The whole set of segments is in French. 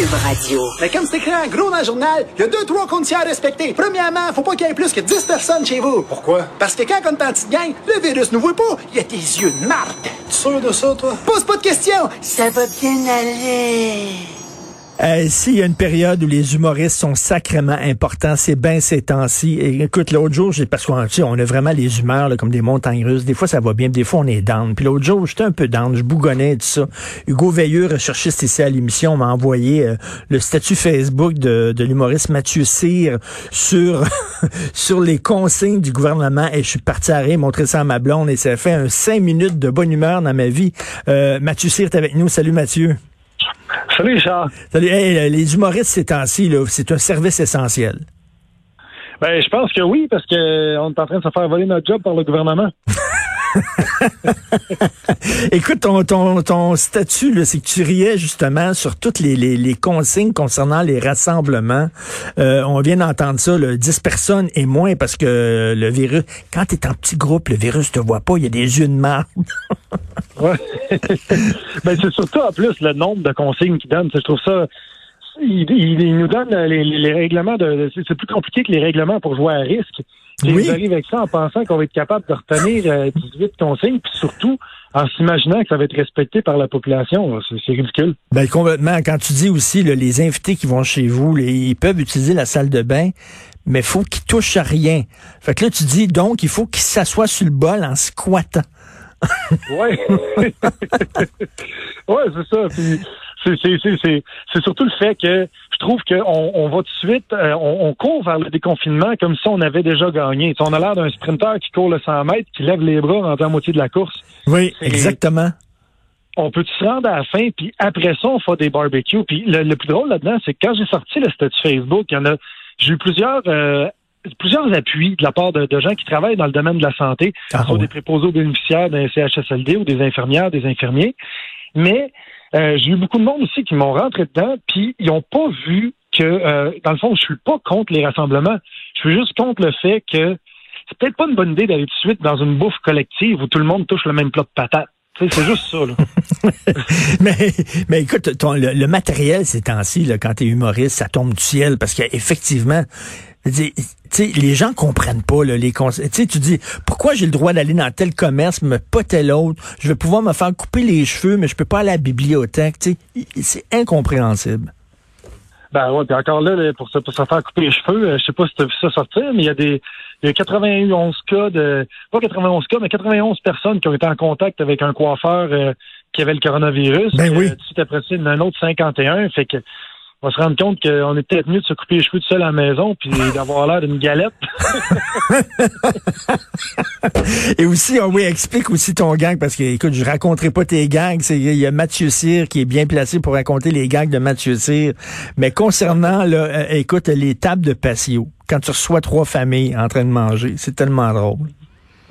Cube Radio. Mais comme c'est écrit en gros dans le journal, il y a deux, trois conditions à respecter. Premièrement, faut pas qu'il y ait plus que 10 personnes chez vous. Pourquoi? Parce que quand on est en petite gang, le virus nous voit pas. Il y a tes yeux de marde. Tu sûr de ça, toi? Pose pas de questions. Ça va bien aller. Euh, S'il y a une période où les humoristes sont sacrément importants, c'est bien ces temps-ci. Écoute, l'autre jour, j'ai parce qu'on on a vraiment les humeurs là, comme des montagnes russes. Des fois, ça va bien, des fois, on est down. Puis l'autre jour, j'étais un peu down, je bougonnais et tout ça. Hugo Veilleux, recherchiste ici à l'émission, m'a envoyé euh, le statut Facebook de, de l'humoriste Mathieu Cyr sur sur les consignes du gouvernement. Et je suis parti à montrer ça à ma blonde et ça fait un cinq minutes de bonne humeur dans ma vie. Euh, Mathieu Cyr est avec nous. Salut Mathieu. Salut, Richard. Salut. Hey, les humoristes ces temps-ci, là, c'est un service essentiel. Ben, je pense que oui, parce que on est en train de se faire voler notre job par le gouvernement. Écoute, ton, ton, ton statut, c'est que tu riais justement sur toutes les, les, les consignes concernant les rassemblements. Euh, on vient d'entendre ça, là, 10 personnes et moins parce que le virus, quand tu es en petit groupe, le virus te voit pas, il y a des yeux de marde. ouais. ben, c'est surtout en plus le nombre de consignes qu'il donne. Je trouve ça il, il, il, nous donne les, les règlements de. C'est plus compliqué que les règlements pour jouer à risque. Et Oui. Ils arrivent avec ça en pensant qu'on va être capable de retenir euh, 18 consignes, puis surtout en s'imaginant que ça va être respecté par la population. C'est ridicule. Ben complètement. Quand tu dis aussi là, les invités qui vont chez vous, les- ils peuvent utiliser la salle de bain, mais faut qu'ils touchent à rien. Fait que là, tu dis donc il faut qu'ils s'assoient sur le bol en squattant. Ouais. ouais, c'est ça. Puis c'est, surtout le fait que je trouve qu'on on va tout de suite, euh, on, on court vers le déconfinement comme si on avait déjà gagné. On a l'air d'un sprinteur qui court le 100 mètres, qui lève les bras rendu à moitié de la course. Oui, exactement. On peut se rendre à la fin, puis après ça, on fait des barbecues. Puis le, le plus drôle là-dedans, c'est que quand j'ai sorti le statut Facebook, il y en a, j'ai eu plusieurs, euh, plusieurs appuis de la part de, de gens qui travaillent dans le domaine de la santé, Ah, ouais. des préposés aux bénéficiaires d'un CHSLD ou des infirmières, des infirmiers. Mais euh, j'ai eu beaucoup de monde aussi qui m'ont rentré dedans, puis ils n'ont pas vu que, euh, dans le fond, je suis pas contre les rassemblements. Je suis juste contre le fait que c'est peut-être pas une bonne idée d'aller tout de suite dans une bouffe collective où tout le monde touche le même plat de patates. C'est juste ça. Là. mais, mais écoute, ton, le, le matériel ces temps-ci, là, quand tu es humoriste, ça tombe du ciel parce qu'effectivement, les gens comprennent pas là, les conseils. Tu dis pourquoi j'ai le droit d'aller dans tel commerce, mais pas tel autre? Je vais pouvoir me faire couper les cheveux, mais je peux pas aller à la bibliothèque. C'est incompréhensible. Ben ouais, puis encore là, pour se, pour se faire couper les cheveux, euh, je sais pas si tu as vu ça sortir, mais il y a des il y a 91 cas de pas 91 cas, mais 91 personnes qui ont été en contact avec un coiffeur euh, qui avait le coronavirus. Ben Puis, oui. euh, tout de suite après ça, il y en a un autre 51. Fait que on va se rendre compte qu'on est peut-être mieux de se couper les cheveux tout seul à la maison puis d'avoir l'air d'une galette. Et aussi, ah oui, explique aussi ton gang, parce que, écoute, je raconterai pas tes gangs. C'est- Il y a Mathieu Cyr qui est bien placé pour raconter les gangs de Mathieu Cyr. Mais concernant, là, euh, écoute, les tables de patio, quand tu reçois trois familles en train de manger, c'est tellement drôle.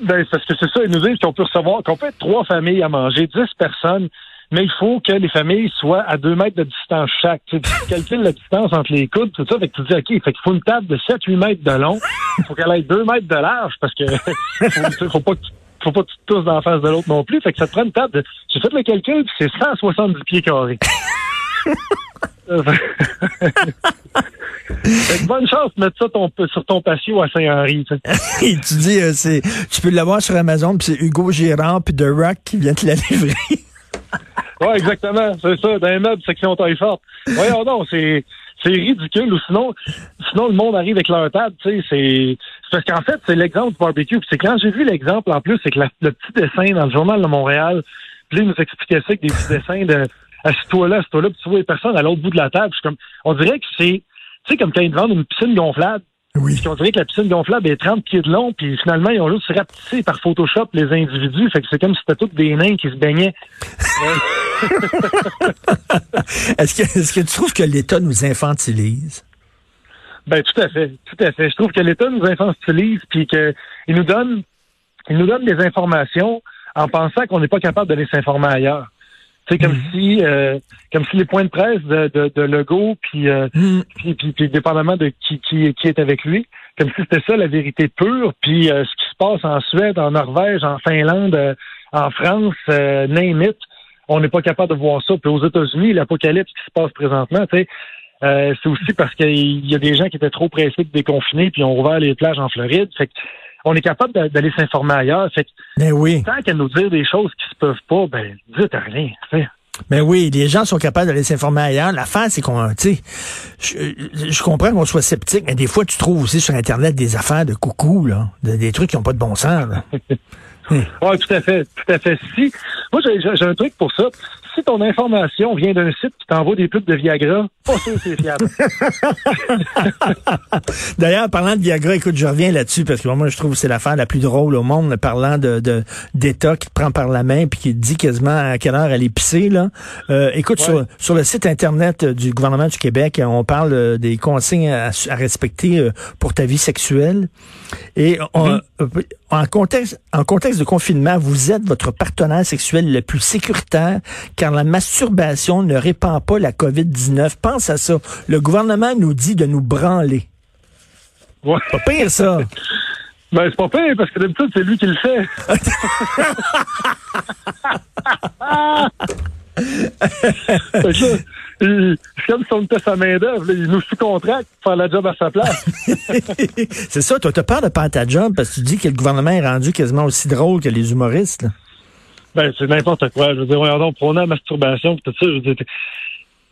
Ben, c'est parce que c'est ça, ils nous disent qu'on peut recevoir, qu'on peut être trois familles à manger, 10 personnes, mais il faut que les familles soient à deux mètres de distance chaque. Tu, sais, tu calcules la distance entre les coudes, tout ça, fait que tu dis, OK, fait qu'il faut une table de 7-8 mètres de long, il faut qu'elle ait 2 mètres de large, parce que faut, faut pas que tu- faut pas que tu te tousses dans la face de l'autre non plus, fait que ça te prend une table de... J'ai fait le calcul, puis c'est 170 pieds carrés. Fait que bonne chance de mettre ça ton- sur ton patio à Saint-Henri. tu sais. Et tu dis, euh, c'est, tu peux l'avoir sur Amazon, puis c'est Hugo Girard puis The Rock qui vient te la livrer. Oui, exactement. C'est ça, dans les meubles, section taille forte. Voyons non, c'est c'est ridicule. Ou sinon, sinon le monde arrive avec leur table, tu sais, c'est. Parce qu'en fait, c'est l'exemple du barbecue. C'est quand j'ai vu l'exemple en plus, c'est que le petit dessin dans le journal de Montréal, puis nous expliquait ça avec des petits dessins de assis-toi là, assis-toi là, puis tu vois les personnes à l'autre bout de la table. Je suis comme on dirait que c'est. Tu sais, comme quand ils vendent une piscine gonflable. Oui. Puis on dirait que la piscine gonflable est 30 pieds de long, puis finalement, ils ont juste rapetissé par Photoshop les individus. Fait que c'est comme si c'était tous des nains qui se baignaient. Est-ce que, est-ce que tu trouves que l'État nous infantilise? Ben tout à fait, tout à fait. Je trouve que l'État nous infantilise puis qu'il nous donne, il nous donne des informations en pensant qu'on n'est pas capable de les s'informer ailleurs. C'est comme si, euh, comme si les points de presse de, de, de Legault puis, euh, Hmm. puis, puis, puis dépendamment de qui, qui, qui est avec lui, comme si c'était ça la vérité pure. Puis euh, ce qui se passe en Suède, en Norvège, en Finlande, euh, en France, euh, name it, on n'est pas capable de voir ça. Puis aux États-Unis, l'apocalypse qui se passe présentement, tu sais, euh, c'est aussi parce qu'il y a des gens qui étaient trop pressés de déconfiner puis ont ouvert les plages en Floride. Fait on est capable d'aller s'informer ailleurs. Fait que, mais oui. tant qu'à nous dire des choses qui se peuvent pas, ben dites rien. Mais oui, les gens sont capables d'aller s'informer ailleurs. L'affaire, c'est qu'on, tu sais, je, je, comprends qu'on soit sceptique, mais des fois, tu trouves aussi sur Internet des affaires de coucou, là, des trucs qui n'ont pas de bon sens. oui, tout à fait, tout à fait. Si, moi, j'ai un truc pour ça si ton information vient d'un site qui t'envoie des pubs de Viagra, pas sûr c'est fiable. D'ailleurs, parlant de Viagra, écoute, je reviens là-dessus parce que moi, je trouve que c'est l'affaire la plus drôle au monde, parlant de d'État qui te prend par la main puis qui te dit quasiment à quelle heure elle est pissée. Là. Euh, écoute, sur, sur le site Internet du gouvernement du Québec, on parle euh, des consignes à, respecter euh, pour ta vie sexuelle. Et on, mm-hmm. en, contexte, en contexte de confinement, vous êtes votre partenaire sexuel le plus sécuritaire car la masturbation ne répand pas la COVID-19. Pense à ça. Le gouvernement nous dit de nous branler. Ouais. Pas pire, ça. Ben, c'est pas pire, parce que d'habitude, c'est lui qui le fait. c'est comme si on était sa main-d'œuvre. Il nous sous-contracte pour faire la job à sa place. c'est ça. Toi, t'as peur de perdre ta job parce que tu dis que le gouvernement est rendu quasiment aussi drôle que les humoristes. Ben, c'est n'importe quoi. Je veux dire, on prôner la masturbation, tout ça. Je veux dire,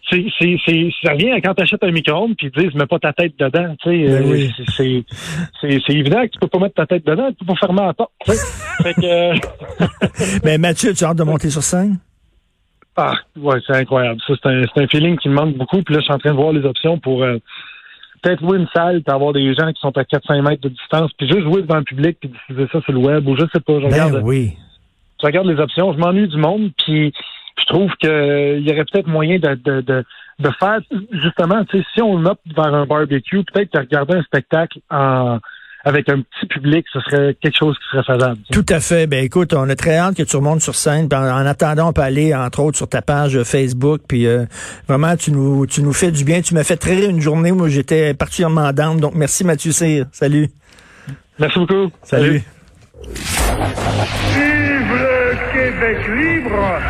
c'est, c'est, c'est, ça revient quand tu achètes un micro-ondes puis ils disent mets pas ta tête dedans. Tu sais, ben euh, c'est, c'est, c'est évident que tu peux pas mettre ta tête dedans, tu peux pas fermer la porte. Tu sais. fait que, Mais Mathieu, tu as hâte de monter sur scène? Ah, ouais, c'est incroyable. Ça, c'est un, c'est un feeling qui me manque beaucoup. Puis là, je suis en train de voir les options pour euh, peut-être louer une salle, puis avoir des gens qui sont à 400 mètres de distance, puis juste jouer devant le public, puis diffuser ça sur le web, ou je sais pas. Je ben regarde, oui je regarde les options, je m'ennuie du monde, puis je trouve qu'il y aurait peut-être moyen de, de, de, de faire, justement, si on opte vers un barbecue, peut-être de regarder un spectacle en avec un petit public, ce serait quelque chose qui serait faisable. Tout à fait. Ben écoute, on a très hâte que tu remontes sur scène. En, attendant, on peut aller, entre autres, sur ta page Facebook. Puis euh, vraiment, tu nous, tu nous fais du bien. Tu m'as fait très une journée où j'étais particulièrement down. Donc merci Mathieu Cyr. Salut. Merci beaucoup. Salut. Vive le Québec libre